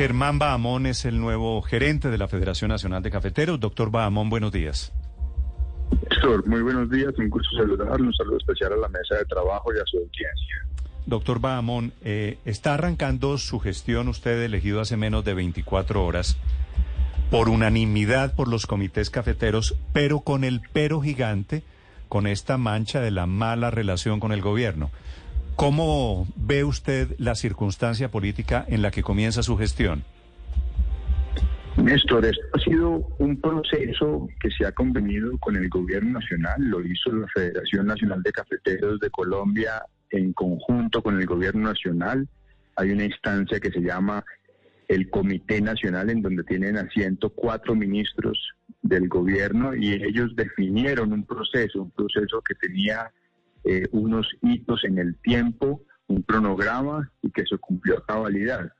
Germán Bahamón es el nuevo gerente de la Federación Nacional de Cafeteros. Doctor Bahamón, buenos días. Doctor, muy buenos días. Un gusto saludarlo. Un saludo especial a la mesa de trabajo y a su audiencia. Doctor Bahamón, eh, está arrancando su gestión, usted elegido hace menos de 24 horas, por unanimidad por los comités cafeteros, pero con el pero gigante, con esta mancha de la mala relación con el gobierno. ¿Cómo ve usted la circunstancia política en la que comienza su gestión? Néstor, esto ha sido un proceso que se ha convenido con el gobierno nacional, lo hizo la Federación Nacional de Cafeteros de Colombia en conjunto con el gobierno nacional. Hay una instancia que se llama el Comité Nacional en donde tienen asiento cuatro ministros del gobierno y ellos definieron un proceso, un proceso que tenía eh, unos hitos en el tiempo, un cronograma y que se cumplió a cabalidad.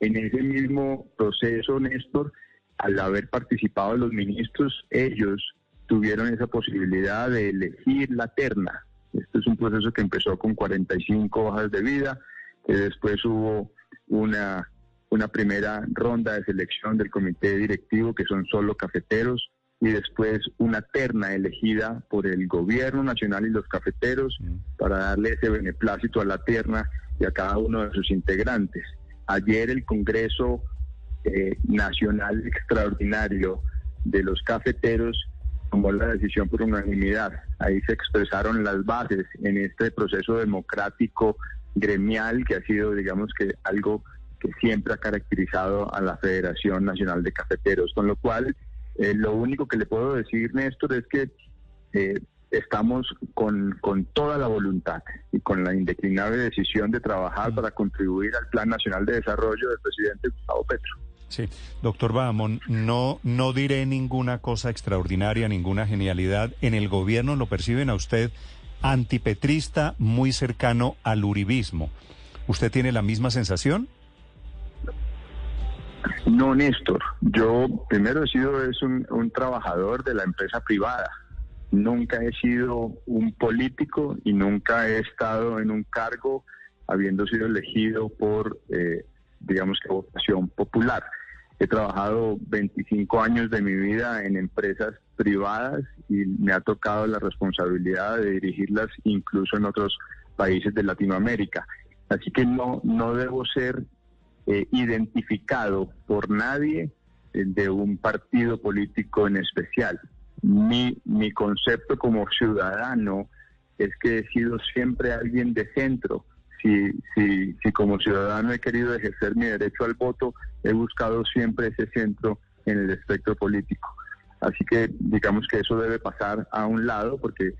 En ese mismo proceso, Néstor, al haber participado los ministros, ellos tuvieron esa posibilidad de elegir la terna. Este es un proceso que empezó con 45 hojas de vida, que después hubo una, una primera ronda de selección del comité directivo, que son solo cafeteros, y después una terna elegida por el gobierno nacional y los cafeteros mm. para darle ese beneplácito a la terna y a cada uno de sus integrantes. Ayer el Congreso eh, Nacional Extraordinario de los Cafeteros tomó la decisión por unanimidad. Ahí se expresaron las bases en este proceso democrático gremial que ha sido, digamos que, algo que siempre ha caracterizado a la Federación Nacional de Cafeteros, con lo cual eh, lo único que le puedo decir, Néstor, es que eh, estamos con, con, toda la voluntad y con la indeclinable decisión de trabajar para contribuir al Plan Nacional de Desarrollo del presidente Gustavo Petro. Sí, doctor Bahamón, no, no diré ninguna cosa extraordinaria, ninguna genialidad. En el gobierno lo perciben a usted antipetrista, muy cercano al uribismo. ¿Usted tiene la misma sensación? No, Néstor. Yo primero he sido es un, trabajador de la empresa privada. Nunca he sido un político y nunca he estado en un cargo habiendo sido elegido por, eh, digamos que, votación popular. He trabajado 25 años de mi vida en empresas privadas y me ha tocado la responsabilidad de dirigirlas incluso en otros países de Latinoamérica. Así que no, no debo ser eh, identificado por nadie de un partido político en especial. Mi, mi concepto como ciudadano es que he sido siempre alguien de centro. Si, si, si como ciudadano he querido ejercer mi derecho al voto, he buscado siempre ese centro en el espectro político. Así que digamos que eso debe pasar a un lado porque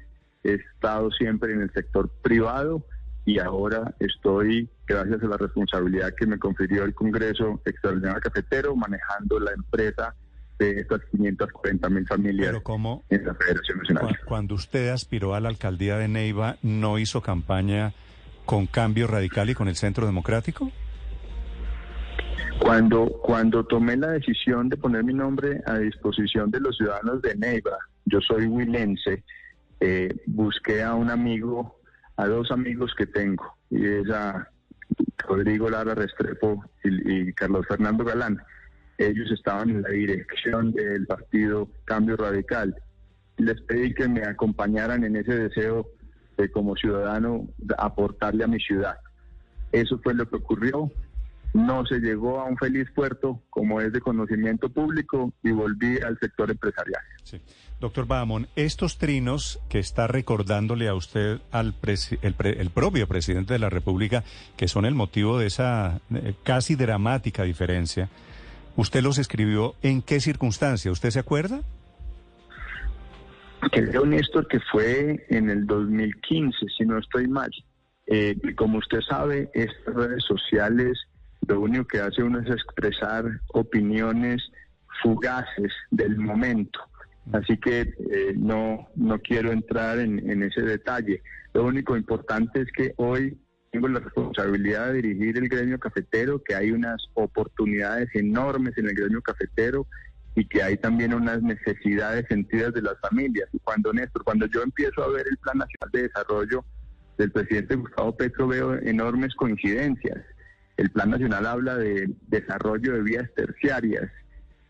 he estado siempre en el sector privado y ahora estoy, gracias a la responsabilidad que me confirió el Congreso Extraordinario Cafetero, manejando la empresa de estas 540 mil familias en la Federación Nacional. Cuando usted aspiró a la alcaldía de Neiva, ¿no hizo campaña con Cambio Radical y con el Centro Democrático? Cuando, cuando tomé la decisión de poner mi nombre a disposición de los ciudadanos de Neiva, yo soy huilense, eh, busqué a un amigo a dos amigos que tengo, y es a Rodrigo Lara Restrepo y, Carlos Fernando Galán. Ellos estaban en la dirección del partido Cambio Radical. Les pedí que me acompañaran en ese deseo de como ciudadano aportarle a mi ciudad. Eso fue lo que ocurrió no se llegó a un feliz puerto como es de conocimiento público y volví al sector empresarial. Sí. Doctor Bahamón, estos trinos que está recordándole a usted al el, propio presidente de la República, que son el motivo de esa eh, casi dramática diferencia, ¿usted los escribió en qué circunstancia? ¿Usted se acuerda? Creo, Néstor, que fue en el 2015, si no estoy mal. Eh, como usted sabe, estas redes sociales lo único que hace uno es expresar opiniones fugaces del momento. Así que eh, no, no quiero entrar en, ese detalle. Lo único importante es que hoy tengo la responsabilidad de dirigir el gremio cafetero, que hay unas oportunidades enormes en el gremio cafetero y que hay también unas necesidades sentidas de las familias. Y cuando Néstor, cuando yo empiezo a ver el Plan Nacional de Desarrollo del presidente Gustavo Petro, veo enormes coincidencias El Plan Nacional habla de desarrollo de vías terciarias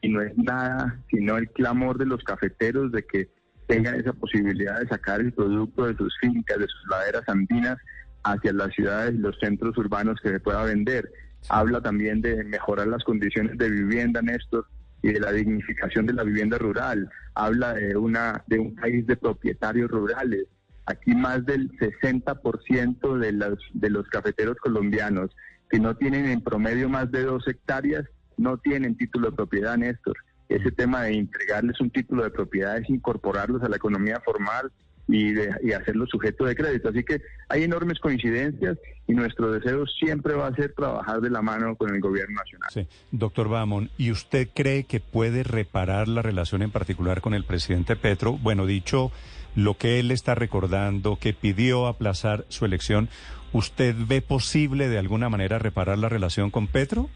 y no es nada sino el clamor de los cafeteros de que tengan esa posibilidad de sacar el producto de sus fincas, de sus laderas andinas hacia las ciudades y los centros urbanos que se pueda vender. Habla también de mejorar las condiciones de vivienda, Néstor, y de la dignificación de la vivienda rural. Habla de, una, de un país de propietarios rurales. Aquí más del 60% de los, de los cafeteros colombianos que no tienen en promedio más de dos hectáreas no tienen título de propiedad, Néstor. Ese tema de entregarles un título de propiedad es incorporarlos a la economía formal y, de, y hacerlos sujeto de crédito. Así que hay enormes coincidencias y nuestro deseo siempre va a ser trabajar de la mano con el gobierno nacional. Sí, doctor Bamón, ¿y usted cree que puede reparar la relación en particular con el presidente Petro? Bueno, dicho lo que él está recordando, que pidió aplazar su elección, ¿usted ve posible de alguna manera reparar la relación con Petro?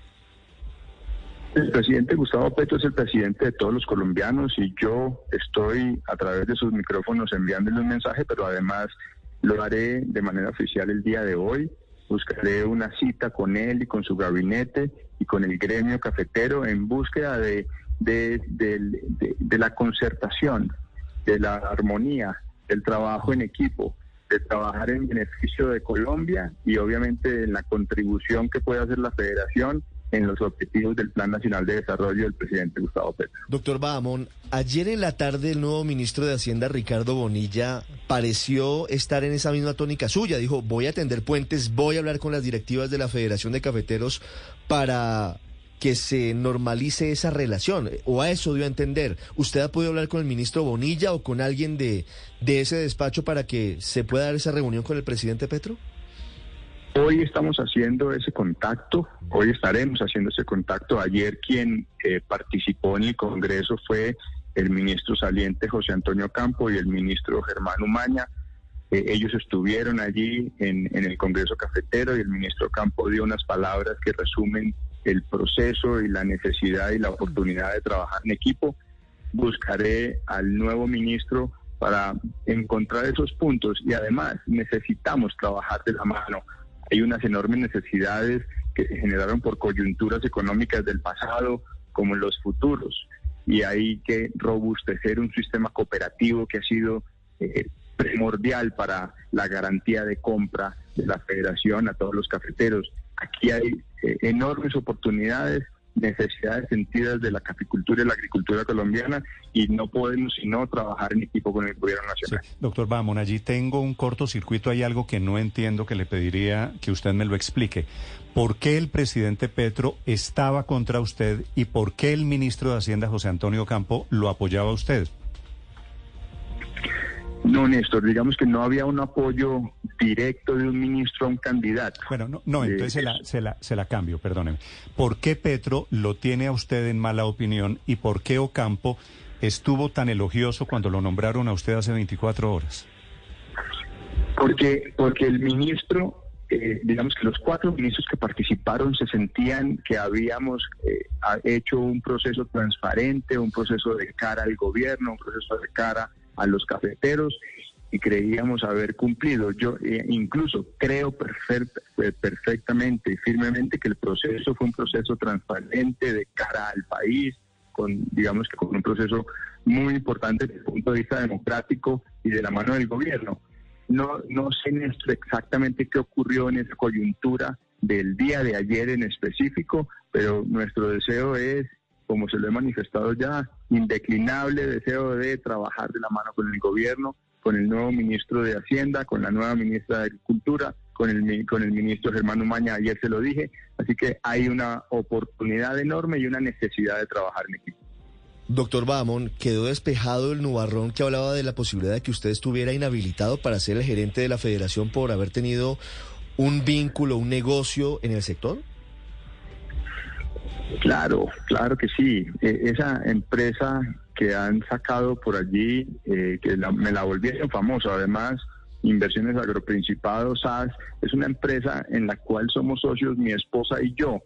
El presidente Gustavo Petro es el presidente de todos los colombianos y yo estoy a través de sus micrófonos enviándole un mensaje, pero además lo haré de manera oficial el día de hoy. Buscaré una cita con él y con su gabinete y con el gremio cafetero en búsqueda de, de, de la concertación, de la armonía, del trabajo en equipo, de trabajar en beneficio de Colombia y obviamente en la contribución que puede hacer la federación en los objetivos del Plan Nacional de Desarrollo del presidente Gustavo Petro. Doctor Bahamón, ayer en la tarde el nuevo ministro de Hacienda, Ricardo Bonilla, pareció estar en esa misma tónica suya. Dijo, voy a atender puentes, voy a hablar con las directivas de la Federación de Cafeteros para que se normalice esa relación, o a eso dio a entender. ¿Usted ha podido hablar con el ministro Bonilla o con alguien de, de ese despacho para que se pueda dar esa reunión con el presidente Petro? Hoy estamos haciendo ese contacto, hoy estaremos haciendo ese contacto. Ayer quien eh, participó en el Congreso fue el ministro saliente José Antonio Campo y el ministro Germán Umaña. Eh, ellos estuvieron allí en, en, el Congreso Cafetero y el ministro Campo dio unas palabras que resumen el proceso y la necesidad y la oportunidad de trabajar en equipo. Buscaré al nuevo ministro para encontrar esos puntos y además necesitamos trabajar de la mano hay unas enormes necesidades que se generaron por coyunturas económicas del pasado como los futuros. Y hay que robustecer un sistema cooperativo que ha sido eh, primordial para la garantía de compra de la federación a todos los cafeteros. Aquí hay eh, enormes oportunidades necesidades sentidas de la caficultura y la agricultura colombiana y no podemos sino trabajar en equipo con el gobierno nacional. Doctor Bamon, allí tengo un cortocircuito, hay algo que no entiendo que le pediría que usted me lo explique. ¿Por qué el presidente Petro estaba contra usted y por qué el ministro de Hacienda, José Antonio Campo, lo apoyaba a usted? No, Néstor, digamos que no había un apoyo directo de un ministro a un candidato. Bueno, no, no entonces se, la, se, la, se la cambio, perdóneme. ¿Por qué Petro lo tiene a usted en mala opinión y por qué Ocampo estuvo tan elogioso cuando lo nombraron a usted hace 24 horas? Porque, porque el ministro, eh, digamos que los cuatro ministros que participaron se sentían que habíamos eh, hecho un proceso transparente, un proceso de cara al gobierno, un proceso de cara a los cafeteros y creíamos haber cumplido. Yo eh, incluso creo eh, perfectamente y firmemente que el proceso fue un proceso transparente de cara al país, con digamos que con un proceso muy importante desde el punto de vista democrático y de la mano del gobierno. No, no sé exactamente qué ocurrió en esa coyuntura del día de ayer en específico, pero nuestro deseo es como se lo he manifestado ya, indeclinable deseo de trabajar de la mano con el gobierno, con el nuevo ministro de Hacienda, con la nueva ministra de Agricultura, con el, con el ministro Germán Umaña, ayer se lo dije, así que hay una oportunidad enorme y una necesidad de trabajar en equipo. Doctor Bamón, quedó despejado el nubarrón que hablaba de la posibilidad de que usted estuviera inhabilitado para ser el gerente de la federación por haber tenido un vínculo, un negocio en el sector? Claro, claro que sí. E, esa empresa que han sacado por allí, eh, que me la volvieron famosa, además, Inversiones Agroprincipados, SAS, es una empresa en la cual somos socios mi esposa y yo,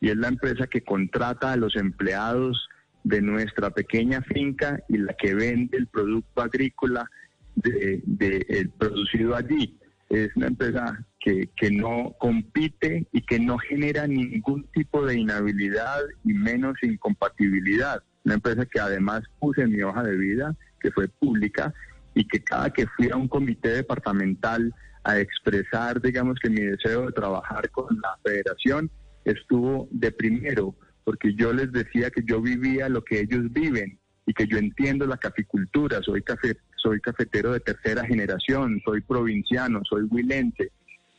y es la empresa que contrata a los empleados de nuestra pequeña finca y la que vende el producto agrícola de, de producido allí. Es una empresa que, que no compite y que no genera ningún tipo de inhabilidad y menos incompatibilidad. Una empresa que además puse mi hoja de vida, que fue pública, y que cada que fui a un comité departamental a expresar, digamos que mi deseo de trabajar con la federación, estuvo de primero, porque yo les decía que yo vivía lo que ellos viven y que yo entiendo la caficultura, soy, café, soy cafetero de tercera generación, soy provinciano, soy huilense,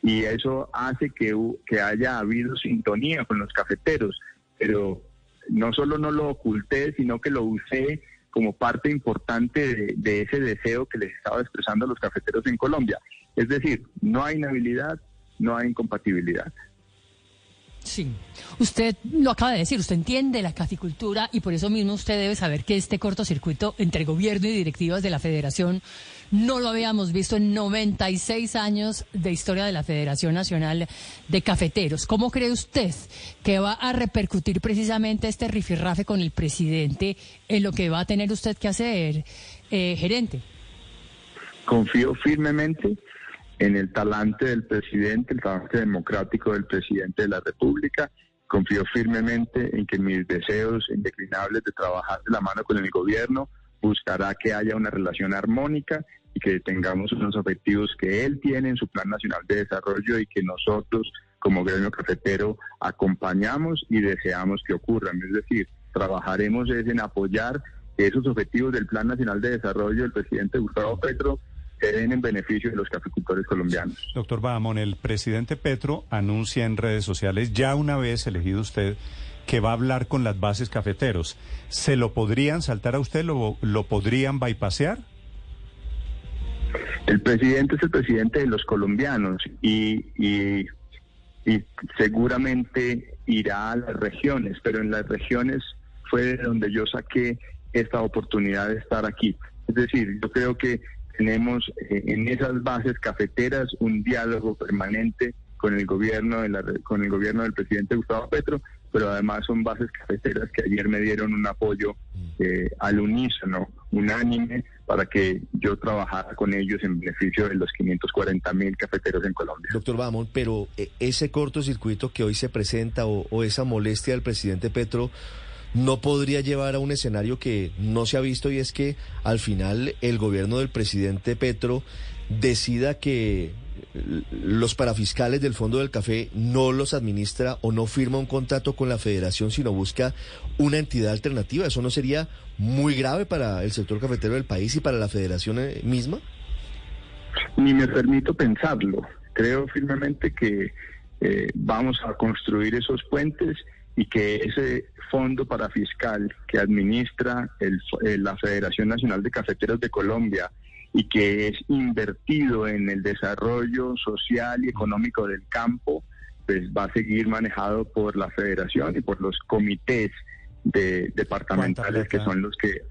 y eso hace que, que haya habido sintonía con los cafeteros, pero no solo no lo oculté, sino que lo usé como parte importante de, ese deseo que les estaba expresando a los cafeteros en Colombia. Es decir, no hay inhabilidad, no hay incompatibilidad. Sí, usted lo acaba de decir, usted entiende la caficultura y por eso mismo usted debe saber que este cortocircuito entre gobierno y directivas de la federación no lo habíamos visto en 96 años de historia de la Federación Nacional de Cafeteros. ¿Cómo cree usted que va a repercutir precisamente este rifirrafe con el presidente en lo que va a tener usted que hacer, eh, gerente? Confío firmemente en el talante del presidente, el talante democrático del presidente de la República. Confío firmemente en que mis deseos indeclinables de trabajar de la mano con el gobierno buscará que haya una relación armónica y que tengamos unos objetivos que él tiene en su Plan Nacional de Desarrollo y que nosotros como gremio cafetero acompañamos y deseamos que ocurran. Es decir, trabajaremos en apoyar esos objetivos del Plan Nacional de Desarrollo del presidente Gustavo Petro que den en beneficio de los caficultores colombianos. Doctor Bahamón, el presidente Petro anuncia en redes sociales, ya una vez elegido usted, que va a hablar con las bases cafeteros. ¿Se lo podrían saltar a usted? ¿Lo, lo podrían bypasear? El presidente es el presidente de los colombianos y, y, y seguramente irá a las regiones, pero en las regiones fue de donde yo saqué esta oportunidad de estar aquí. Es decir, yo creo que tenemos eh, en esas bases cafeteras un diálogo permanente con el gobierno de la, con el gobierno del presidente Gustavo Petro, pero además son bases cafeteras que ayer me dieron un apoyo eh, al unísono, unánime, para que yo trabajara con ellos en beneficio de los 540 mil cafeteros en Colombia. Doctor Bamón, pero eh, ese cortocircuito que hoy se presenta o esa molestia del presidente Petro no podría llevar a un escenario que no se ha visto y es que al final el gobierno del presidente Petro decida que los parafiscales del Fondo del Café no los administra o no firma un contrato con la federación, sino busca una entidad alternativa. ¿Eso no sería muy grave para el sector cafetero del país y para la federación eh, misma? Ni me permito pensarlo. Creo firmemente que eh, vamos a construir esos puentes y que ese fondo para fiscal que administra el, eh, la Federación Nacional de Cafeteros de Colombia y que es invertido en el desarrollo social y económico del campo, pues va a seguir manejado por la federación y por los comités de, departamentales que son los que...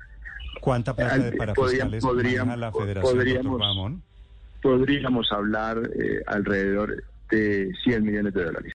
¿Cuánta plata de parafiscales podríamos, la federación, podríamos, podríamos hablar eh, alrededor de 100 millones de dólares.